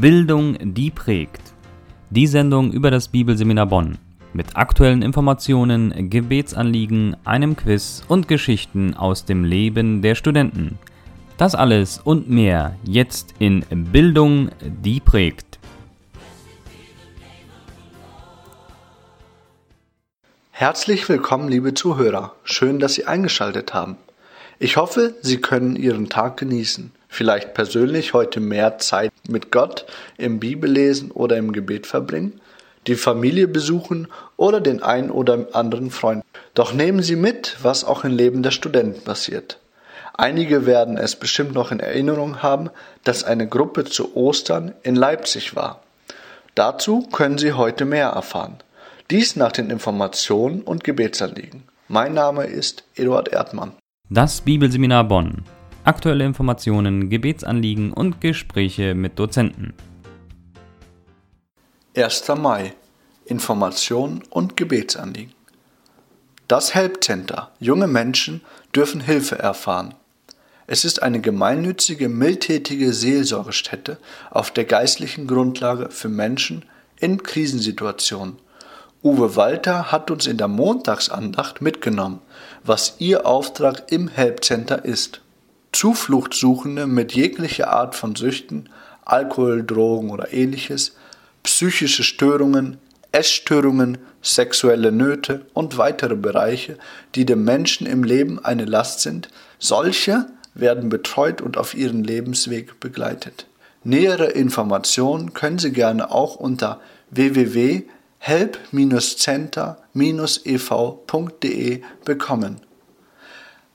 Bildung, die prägt. Die Sendung über das Bibelseminar Bonn. Mit aktuellen Informationen, Gebetsanliegen, einem Quiz und Geschichten aus dem Leben der Studenten. Das alles und mehr jetzt in Bildung, die prägt. Herzlich willkommen, liebe Zuhörer. Schön, dass Sie eingeschaltet haben. Ich hoffe, Sie können Ihren Tag genießen. Vielleicht persönlich heute mehr Zeit mit Gott im Bibellesen oder im Gebet verbringen, die Familie besuchen oder den einen oder anderen Freund. Doch nehmen Sie mit, was auch im Leben der Studenten passiert. Einige werden es bestimmt noch in Erinnerung haben, dass eine Gruppe zu Ostern in Leipzig war. Dazu können Sie heute mehr erfahren. Dies nach den Informationen und Gebetsanliegen. Mein Name ist Eduard Erdmann. Das Bibelseminar Bonn. Aktuelle Informationen, Gebetsanliegen und Gespräche mit Dozenten. 1. Mai. Information und Gebetsanliegen. Das Help Center. Junge Menschen dürfen Hilfe erfahren. Es ist eine gemeinnützige, mildtätige Seelsorgestätte auf der geistlichen Grundlage für Menschen in Krisensituationen Uwe Walter hat uns in der Montagsandacht mitgenommen, was ihr Auftrag im Help Center ist. Zufluchtsuchende mit jeglicher Art von Süchten, Alkohol, Drogen oder ähnliches, psychische Störungen, Essstörungen, sexuelle Nöte und weitere Bereiche, die dem Menschen im Leben eine Last sind, solche werden betreut und auf ihren Lebensweg begleitet. Nähere Informationen können Sie gerne auch unter www help-center-ev.de bekommen.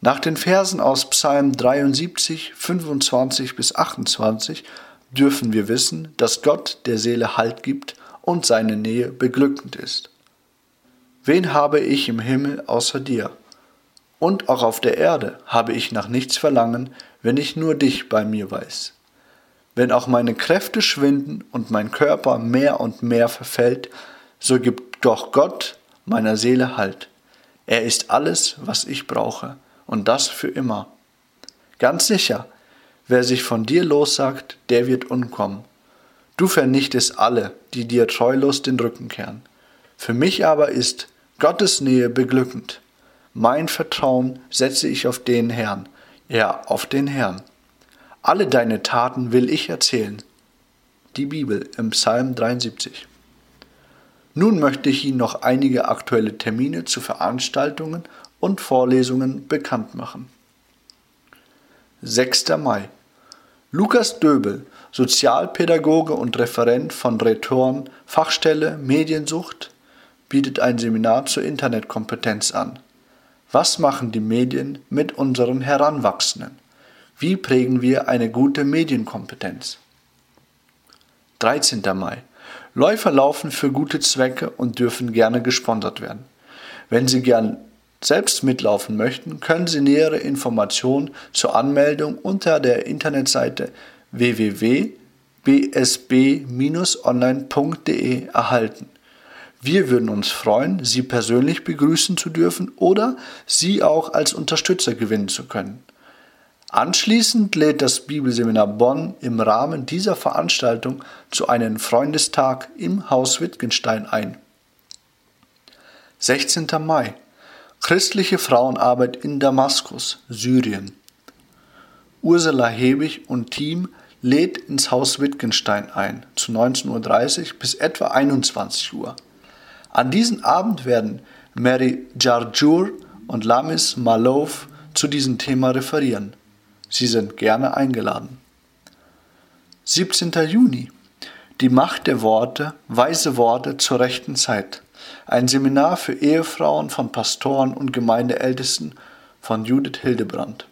Nach den Versen aus Psalm 73, 25 bis 28 dürfen wir wissen, dass Gott der Seele Halt gibt und seine Nähe beglückend ist. Wen habe ich im Himmel außer dir? Und auch auf der Erde habe ich nach nichts verlangen, wenn ich nur dich bei mir weiß. Wenn auch meine Kräfte schwinden und mein Körper mehr und mehr verfällt, so gibt doch Gott meiner Seele Halt. Er ist alles, was ich brauche, und das für immer. Ganz sicher, wer sich von dir lossagt, der wird umkommen. Du vernichtest alle, die dir treulos den Rücken kehren. Für mich aber ist Gottes Nähe beglückend. Mein Vertrauen setze ich auf den Herrn, ja, auf den Herrn. Alle deine Taten will ich erzählen. Die Bibel im Psalm 73. Nun möchte ich Ihnen noch einige aktuelle Termine zu Veranstaltungen und Vorlesungen bekannt machen. 6. Mai. Lukas Döbel, Sozialpädagoge und Referent von Return Fachstelle Mediensucht, bietet ein Seminar zur Internetkompetenz an. Was machen die Medien mit unseren Heranwachsenden? Wie prägen wir eine gute Medienkompetenz? 13. Mai. Läufer laufen für gute Zwecke und dürfen gerne gesponsert werden. Wenn Sie gern selbst mitlaufen möchten, können Sie nähere Informationen zur Anmeldung unter der Internetseite www.bsb-online.de erhalten. Wir würden uns freuen, Sie persönlich begrüßen zu dürfen oder Sie auch als Unterstützer gewinnen zu können. Anschließend lädt das Bibelseminar Bonn im Rahmen dieser Veranstaltung zu einem Freundestag im Haus Wittgenstein ein. 16. Mai Christliche Frauenarbeit in Damaskus, Syrien. Ursula Hebig und Team lädt ins Haus Wittgenstein ein, zu 19.30 Uhr bis etwa 21 Uhr. An diesem Abend werden Mary Jarjur und Lamis Malov zu diesem Thema referieren. Sie sind gerne eingeladen. 17. Juni. Die Macht der Worte, weise Worte zur rechten Zeit. Ein Seminar für Ehefrauen von Pastoren und Gemeindeältesten von Judith Hildebrand.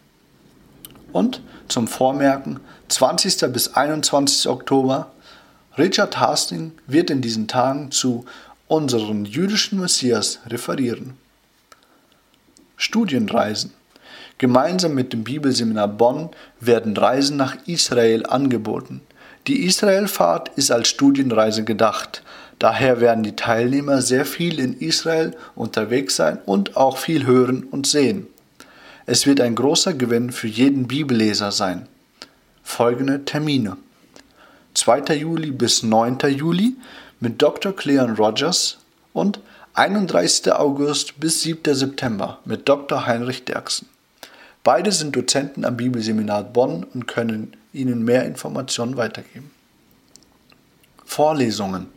Und zum Vormerken, 20. bis 21. Oktober, Richard Hastings wird in diesen Tagen zu unseren jüdischen Messias referieren. Studienreisen. Gemeinsam mit dem Bibelseminar Bonn werden Reisen nach Israel angeboten. Die Israelfahrt ist als Studienreise gedacht. Daher werden die Teilnehmer sehr viel in Israel unterwegs sein und auch viel hören und sehen. Es wird ein großer Gewinn für jeden Bibelleser sein. Folgende Termine. 2. Juli bis 9. Juli mit Dr. Cleon Rogers und 31. August bis 7. September mit Dr. Heinrich Derksen. Beide sind Dozenten am Bibelseminar Bonn und können Ihnen mehr Informationen weitergeben. Vorlesungen.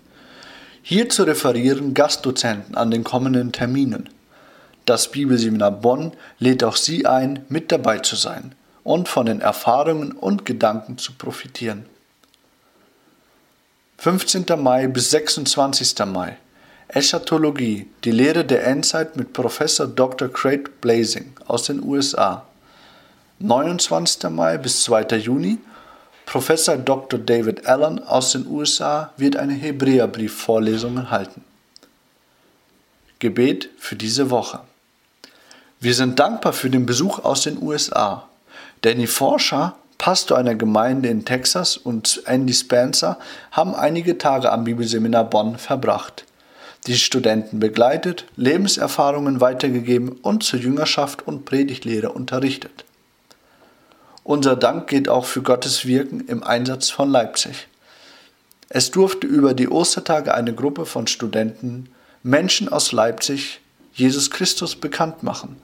Hierzu referieren Gastdozenten an den kommenden Terminen. Das Bibelseminar Bonn lädt auch Sie ein, mit dabei zu sein und von den Erfahrungen und Gedanken zu profitieren. 15. Mai bis 26. Mai Eschatologie, die Lehre der Endzeit mit Professor Dr. Craig Blazing aus den USA. 29. Mai bis 2. Juni Professor Dr. David Allen aus den USA wird eine Hebräerbrief-Vorlesung halten. Gebet für diese Woche. Wir sind dankbar für den Besuch aus den USA. Danny Forscher, Pastor einer Gemeinde in Texas und Andy Spencer haben einige Tage am Bibelseminar Bonn verbracht die Studenten begleitet, Lebenserfahrungen weitergegeben und zur Jüngerschaft und Predigtlehre unterrichtet. Unser Dank geht auch für Gottes Wirken im Einsatz von Leipzig. Es durfte über die Ostertage eine Gruppe von Studenten, Menschen aus Leipzig, Jesus Christus bekannt machen.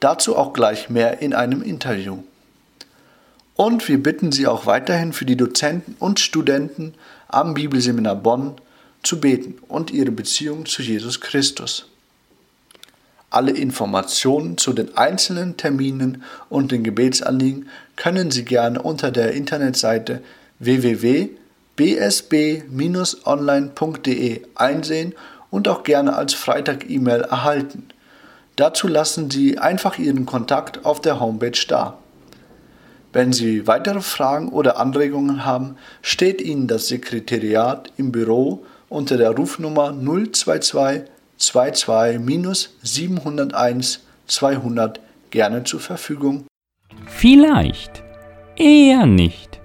Dazu auch gleich mehr in einem Interview. Und wir bitten Sie auch weiterhin für die Dozenten und Studenten am Bibelseminar Bonn zu beten und ihre Beziehung zu Jesus Christus. Alle Informationen zu den einzelnen Terminen und den Gebetsanliegen können Sie gerne unter der Internetseite www.bsb-online.de einsehen und auch gerne als Freitag-E-Mail erhalten. Dazu lassen Sie einfach Ihren Kontakt auf der Homepage da. Wenn Sie weitere Fragen oder Anregungen haben, steht Ihnen das Sekretariat im Büro unter der Rufnummer 022 22 701 200 gerne zur Verfügung. Vielleicht, eher nicht.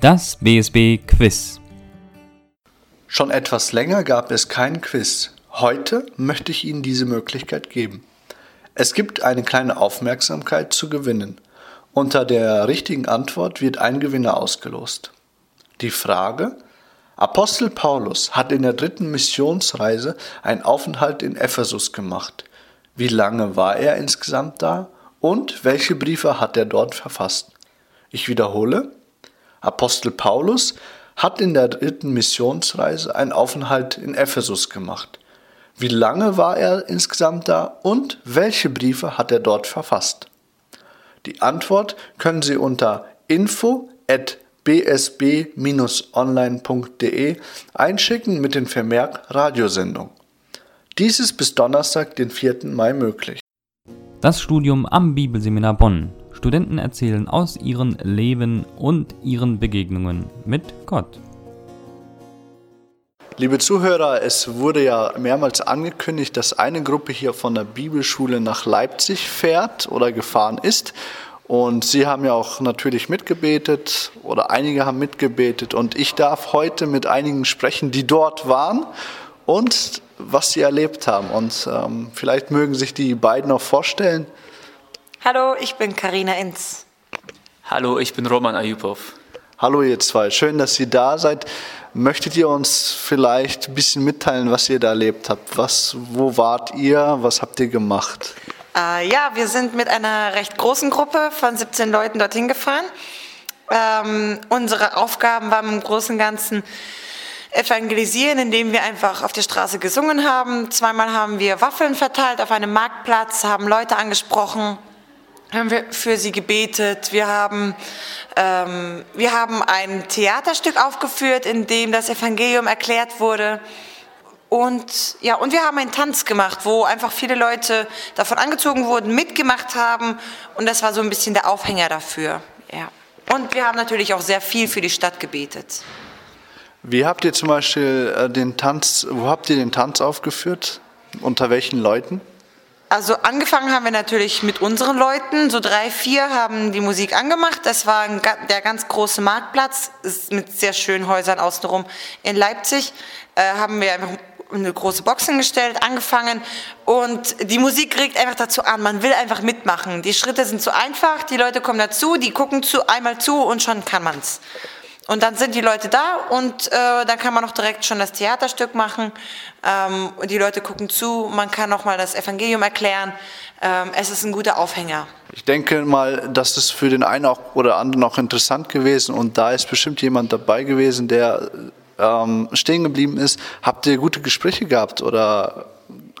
Das BSB Quiz. Schon etwas länger gab es kein Quiz. Heute möchte ich Ihnen diese Möglichkeit geben. Es gibt eine kleine Aufmerksamkeit zu gewinnen. Unter der richtigen Antwort wird ein Gewinner ausgelost. Die Frage, Apostel Paulus hat in der dritten Missionsreise einen Aufenthalt in Ephesus gemacht. Wie lange war er insgesamt da und welche Briefe hat er dort verfasst? Ich wiederhole, Apostel Paulus hat in der dritten Missionsreise einen Aufenthalt in Ephesus gemacht. Wie lange war er insgesamt da und welche Briefe hat er dort verfasst? Die Antwort können Sie unter info bsb-online.de einschicken mit dem Vermerk Radiosendung. Dies ist bis Donnerstag, den 4. Mai möglich. Das Studium am Bibelseminar Bonn. Studenten erzählen aus ihrem Leben und ihren Begegnungen mit Gott. Liebe Zuhörer, es wurde ja mehrmals angekündigt, dass eine Gruppe hier von der Bibelschule nach Leipzig fährt oder gefahren ist. Und Sie haben ja auch natürlich mitgebetet oder einige haben mitgebetet. Und ich darf heute mit einigen sprechen, die dort waren und was sie erlebt haben. Und ähm, vielleicht mögen sich die beiden auch vorstellen. Hallo, ich bin Karina Inz. Hallo, ich bin Roman Ayupov. Hallo ihr zwei, schön, dass ihr da seid. Möchtet ihr uns vielleicht ein bisschen mitteilen, was ihr da erlebt habt? Was, wo wart ihr? Was habt ihr gemacht? Äh, ja, wir sind mit einer recht großen Gruppe von 17 Leuten dorthin gefahren. Ähm, unsere Aufgaben waren im Großen und Ganzen evangelisieren, indem wir einfach auf der Straße gesungen haben. Zweimal haben wir Waffeln verteilt auf einem Marktplatz, haben Leute angesprochen, haben wir für sie gebetet. Wir haben, ähm, wir haben ein Theaterstück aufgeführt, in dem das Evangelium erklärt wurde. Und ja, und wir haben einen Tanz gemacht, wo einfach viele Leute davon angezogen wurden, mitgemacht haben und das war so ein bisschen der Aufhänger dafür. Ja. Und wir haben natürlich auch sehr viel für die Stadt gebetet. Wie habt ihr zum Beispiel äh, den Tanz, wo habt ihr den Tanz aufgeführt? Unter welchen Leuten? Also angefangen haben wir natürlich mit unseren Leuten. So drei, vier haben die Musik angemacht. Das war ein, der ganz große Marktplatz mit sehr schönen Häusern außenrum in Leipzig. Äh, haben wir einfach eine große Box hingestellt, angefangen und die Musik regt einfach dazu an, man will einfach mitmachen. Die Schritte sind so einfach, die Leute kommen dazu, die gucken zu, einmal zu und schon kann man's. und dann sind die Leute da und äh, dann kann man auch direkt schon das Theaterstück machen. Ähm, die Leute gucken zu, man kann auch mal das Evangelium erklären. Ähm, es ist ein guter Aufhänger. Ich denke mal, dass es für den einen auch oder anderen auch interessant gewesen und da ist bestimmt jemand dabei gewesen, der ähm, stehen geblieben ist. Habt ihr gute Gespräche gehabt oder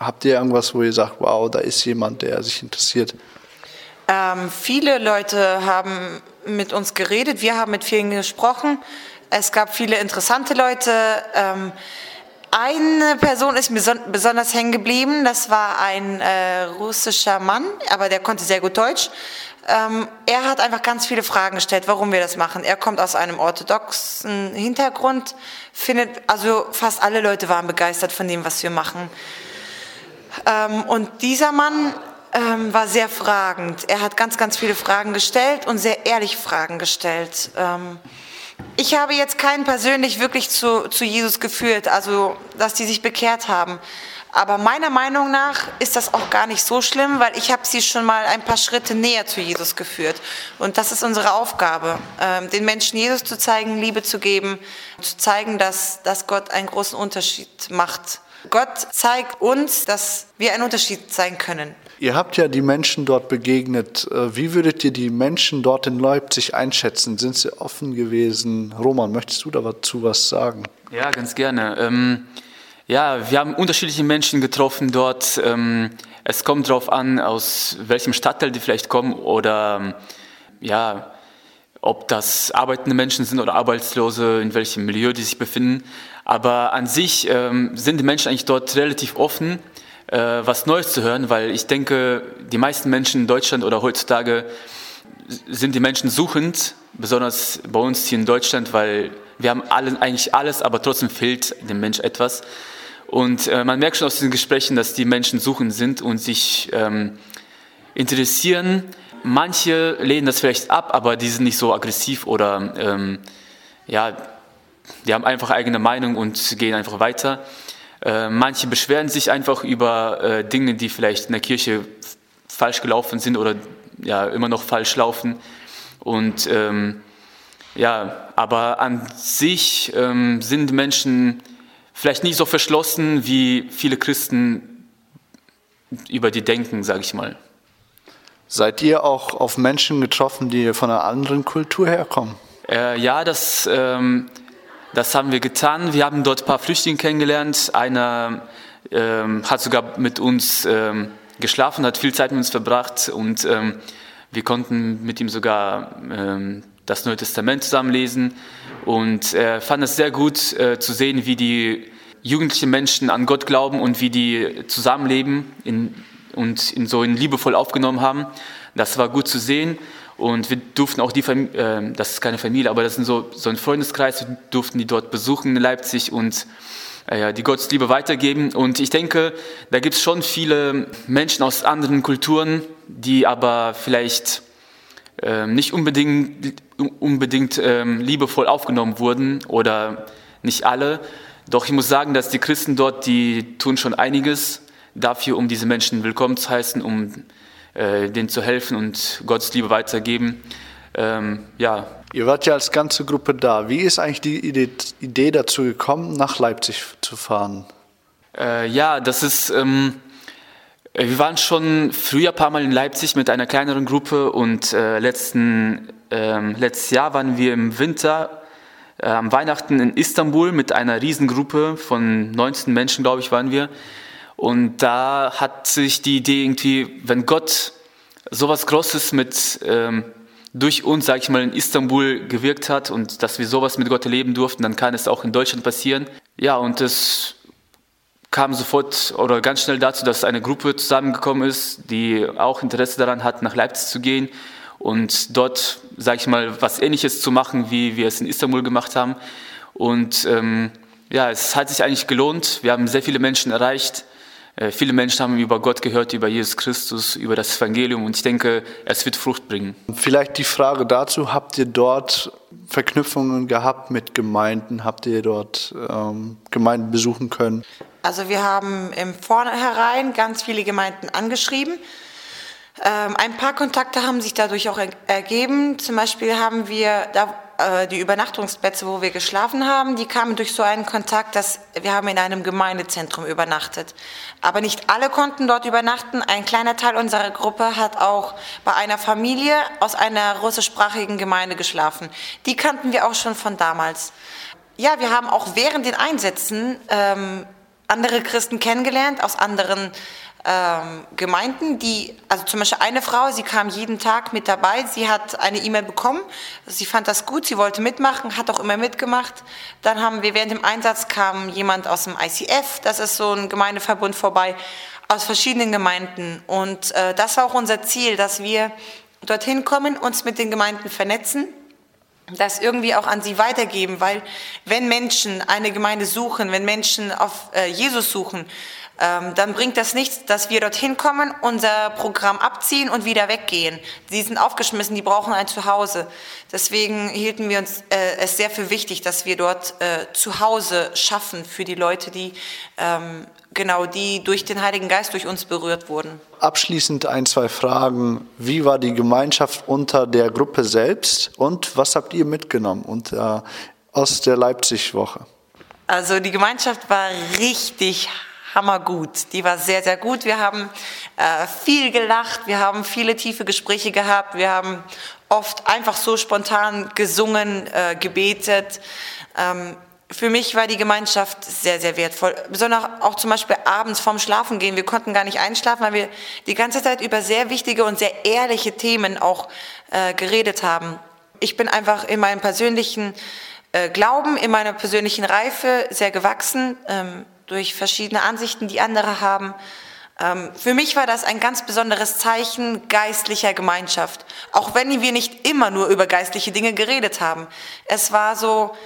habt ihr irgendwas, wo ihr sagt, wow, da ist jemand, der sich interessiert? Ähm, viele Leute haben mit uns geredet, wir haben mit vielen gesprochen. Es gab viele interessante Leute. Ähm, eine Person ist mir besonders hängen geblieben, das war ein äh, russischer Mann, aber der konnte sehr gut Deutsch. Ähm, er hat einfach ganz viele Fragen gestellt, warum wir das machen. Er kommt aus einem orthodoxen Hintergrund, findet, also fast alle Leute waren begeistert von dem, was wir machen. Ähm, und dieser Mann ähm, war sehr fragend. Er hat ganz, ganz viele Fragen gestellt und sehr ehrlich Fragen gestellt. Ähm, ich habe jetzt keinen persönlich wirklich zu, zu Jesus geführt, also dass die sich bekehrt haben. Aber meiner Meinung nach ist das auch gar nicht so schlimm, weil ich habe sie schon mal ein paar Schritte näher zu Jesus geführt. Und das ist unsere Aufgabe, ähm, den Menschen Jesus zu zeigen, Liebe zu geben, zu zeigen, dass, dass Gott einen großen Unterschied macht. Gott zeigt uns, dass wir ein Unterschied sein können. Ihr habt ja die Menschen dort begegnet. Äh, wie würdet ihr die Menschen dort in Leipzig einschätzen? Sind sie offen gewesen? Roman, möchtest du dazu was sagen? Ja, ganz gerne. Ähm, ja, wir haben unterschiedliche Menschen getroffen dort. Ähm, es kommt darauf an, aus welchem Stadtteil die vielleicht kommen oder ja, ob das arbeitende Menschen sind oder Arbeitslose, in welchem Milieu die sich befinden. Aber an sich ähm, sind die Menschen eigentlich dort relativ offen äh, was Neues zu hören, weil ich denke, die meisten Menschen in Deutschland oder heutzutage sind die Menschen suchend, besonders bei uns hier in Deutschland, weil wir haben alle, eigentlich alles, aber trotzdem fehlt dem Mensch etwas. Und äh, man merkt schon aus diesen Gesprächen, dass die Menschen suchend sind und sich ähm, interessieren. Manche lehnen das vielleicht ab, aber die sind nicht so aggressiv oder ähm, ja, die haben einfach eigene Meinung und gehen einfach weiter. Äh, manche beschweren sich einfach über äh, Dinge, die vielleicht in der Kirche falsch gelaufen sind oder ja, immer noch falsch laufen. Und ähm, ja, aber an sich ähm, sind Menschen vielleicht nicht so verschlossen, wie viele Christen über die denken, sage ich mal. Seid ihr auch auf Menschen getroffen, die von einer anderen Kultur herkommen? Äh, ja, das ähm, das haben wir getan. Wir haben dort ein paar Flüchtlinge kennengelernt. Einer ähm, hat sogar mit uns ähm, geschlafen, hat viel Zeit mit uns verbracht und ähm, wir konnten mit ihm sogar ähm, das Neue Testament zusammenlesen. Und er fand es sehr gut äh, zu sehen, wie die jugendlichen Menschen an Gott glauben und wie die zusammenleben in, und ihn so in liebevoll aufgenommen haben. Das war gut zu sehen. Und wir durften auch die Familie, äh, das ist keine Familie, aber das ist so, so ein Freundeskreis, wir durften die dort besuchen in Leipzig und äh, die Gottesliebe weitergeben. Und ich denke, da gibt es schon viele Menschen aus anderen Kulturen, die aber vielleicht äh, nicht unbedingt, unbedingt ähm, liebevoll aufgenommen wurden oder nicht alle. Doch ich muss sagen, dass die Christen dort, die tun schon einiges dafür, um diese Menschen willkommen zu heißen, um äh, denen zu helfen und Gottes Liebe weitergeben. Ähm, ja. Ihr wart ja als ganze Gruppe da. Wie ist eigentlich die Idee, Idee dazu gekommen, nach Leipzig zu fahren? Äh, ja, das ist. Ähm, wir waren schon früher ein paar Mal in Leipzig mit einer kleineren Gruppe und äh, letzten, ähm, letztes Jahr waren wir im Winter äh, am Weihnachten in Istanbul mit einer Riesengruppe von 19 Menschen, glaube ich, waren wir. Und da hat sich die Idee irgendwie, wenn Gott sowas Großes mit ähm, durch uns, sage ich mal, in Istanbul gewirkt hat und dass wir sowas mit Gott erleben durften, dann kann es auch in Deutschland passieren. Ja, und es kam sofort oder ganz schnell dazu, dass eine Gruppe zusammengekommen ist, die auch Interesse daran hat, nach Leipzig zu gehen und dort, sage ich mal, was Ähnliches zu machen, wie wir es in Istanbul gemacht haben. Und ähm, ja, es hat sich eigentlich gelohnt. Wir haben sehr viele Menschen erreicht. Äh, viele Menschen haben über Gott gehört, über Jesus Christus, über das Evangelium und ich denke, es wird Frucht bringen. Vielleicht die Frage dazu, habt ihr dort Verknüpfungen gehabt mit Gemeinden? Habt ihr dort ähm, Gemeinden besuchen können? Also wir haben im Vornherein ganz viele Gemeinden angeschrieben. Ähm, ein paar Kontakte haben sich dadurch auch ergeben. Zum Beispiel haben wir, da äh, die Übernachtungsplätze, wo wir geschlafen haben, die kamen durch so einen Kontakt, dass wir haben in einem Gemeindezentrum übernachtet. Aber nicht alle konnten dort übernachten. Ein kleiner Teil unserer Gruppe hat auch bei einer Familie aus einer russischsprachigen Gemeinde geschlafen. Die kannten wir auch schon von damals. Ja, wir haben auch während den Einsätzen ähm, andere Christen kennengelernt aus anderen ähm, Gemeinden, die, also zum Beispiel eine Frau, sie kam jeden Tag mit dabei, sie hat eine E-Mail bekommen, sie fand das gut, sie wollte mitmachen, hat auch immer mitgemacht. Dann haben wir während dem Einsatz kam jemand aus dem ICF, das ist so ein Gemeindeverbund vorbei, aus verschiedenen Gemeinden. Und äh, das war auch unser Ziel, dass wir dorthin kommen, uns mit den Gemeinden vernetzen das irgendwie auch an sie weitergeben, weil wenn Menschen eine Gemeinde suchen, wenn Menschen auf äh, Jesus suchen, ähm, dann bringt das nichts, dass wir dorthin kommen, unser Programm abziehen und wieder weggehen. Sie sind aufgeschmissen, die brauchen ein Zuhause. Deswegen hielten wir uns äh, es sehr für wichtig, dass wir dort äh, Zuhause schaffen für die Leute, die ähm, genau die durch den Heiligen Geist durch uns berührt wurden. Abschließend ein, zwei Fragen. Wie war die Gemeinschaft unter der Gruppe selbst und was habt ihr mitgenommen und, äh, aus der Leipzig-Woche? Also die Gemeinschaft war richtig hammergut. Die war sehr, sehr gut. Wir haben äh, viel gelacht, wir haben viele tiefe Gespräche gehabt, wir haben oft einfach so spontan gesungen, äh, gebetet. Ähm, für mich war die Gemeinschaft sehr, sehr wertvoll. Besonders auch zum Beispiel abends vorm Schlafen gehen. Wir konnten gar nicht einschlafen, weil wir die ganze Zeit über sehr wichtige und sehr ehrliche Themen auch äh, geredet haben. Ich bin einfach in meinem persönlichen äh, Glauben, in meiner persönlichen Reife sehr gewachsen. Ähm, durch verschiedene Ansichten, die andere haben. Ähm, für mich war das ein ganz besonderes Zeichen geistlicher Gemeinschaft, auch wenn wir nicht immer nur über geistliche Dinge geredet haben. Es war so,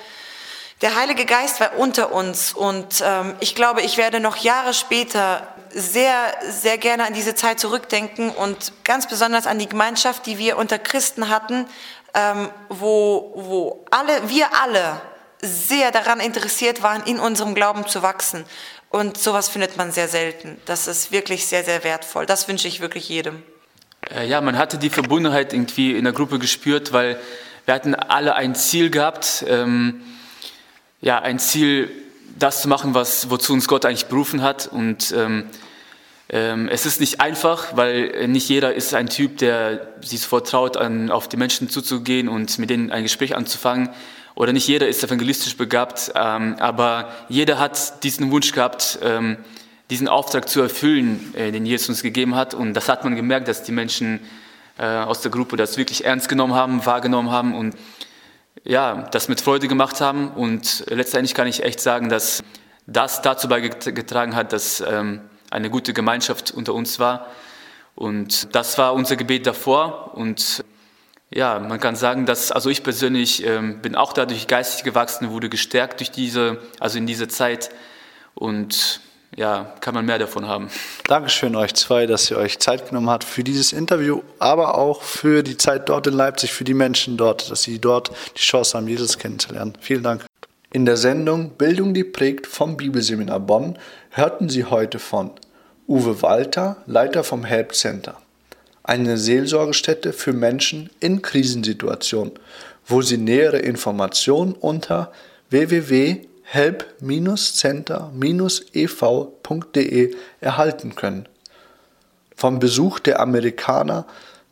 der Heilige Geist war unter uns und ähm, ich glaube, ich werde noch Jahre später sehr, sehr gerne an diese Zeit zurückdenken und ganz besonders an die Gemeinschaft, die wir unter Christen hatten, ähm, wo, wo alle, wir alle sehr daran interessiert waren, in unserem Glauben zu wachsen. Und sowas findet man sehr selten. Das ist wirklich sehr, sehr wertvoll. Das wünsche ich wirklich jedem. Äh, ja, man hatte die Verbundenheit irgendwie in der Gruppe gespürt, weil wir hatten alle ein Ziel gehabt. Ähm, ja, ein Ziel, das zu machen, was, wozu uns Gott eigentlich berufen hat. Und ähm, ähm, es ist nicht einfach, weil nicht jeder ist ein Typ, der sich sofort traut, an, auf die Menschen zuzugehen und mit denen ein Gespräch anzufangen oder nicht jeder ist evangelistisch begabt, ähm, aber jeder hat diesen Wunsch gehabt, ähm, diesen Auftrag zu erfüllen, äh, den Jesus uns gegeben hat. Und das hat man gemerkt, dass die Menschen äh, aus der Gruppe das wirklich ernst genommen haben, wahrgenommen haben und ja, das mit Freude gemacht haben. Und letztendlich kann ich echt sagen, dass das dazu beigetragen hat, dass ähm, eine gute Gemeinschaft unter uns war. Und das war unser Gebet davor. Und ja, man kann sagen, dass, also ich persönlich ähm, bin auch dadurch geistig gewachsen, wurde gestärkt durch diese, also in dieser Zeit und ja, kann man mehr davon haben. Dankeschön euch zwei, dass ihr euch Zeit genommen habt für dieses Interview, aber auch für die Zeit dort in Leipzig, für die Menschen dort, dass sie dort die Chance haben, Jesus kennenzulernen. Vielen Dank. In der Sendung Bildung, die prägt vom Bibelseminar Bonn hörten Sie heute von Uwe Walter, Leiter vom Help Center eine Seelsorgestätte für Menschen in Krisensituationen, wo Sie nähere Informationen unter www.help-center-ev.de erhalten können. Vom Besuch der Amerikaner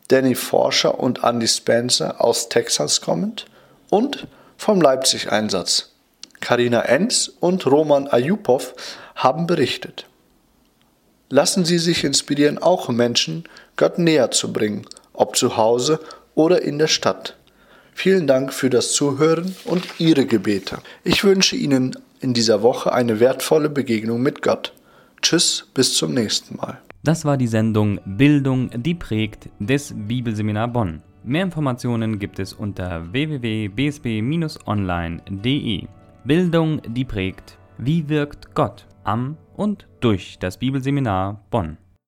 Danny Forscher und Andy Spencer aus Texas kommend und vom Leipzig-Einsatz. Karina Enz und Roman Ayupov haben berichtet. Lassen Sie sich inspirieren, auch Menschen Gott näher zu bringen, ob zu Hause oder in der Stadt. Vielen Dank für das Zuhören und Ihre Gebete. Ich wünsche Ihnen in dieser Woche eine wertvolle Begegnung mit Gott. Tschüss, bis zum nächsten Mal. Das war die Sendung Bildung, die prägt des Bibelseminar Bonn. Mehr Informationen gibt es unter www.bsb-online.de. Bildung, die prägt. Wie wirkt Gott am und durch das Bibelseminar Bonn.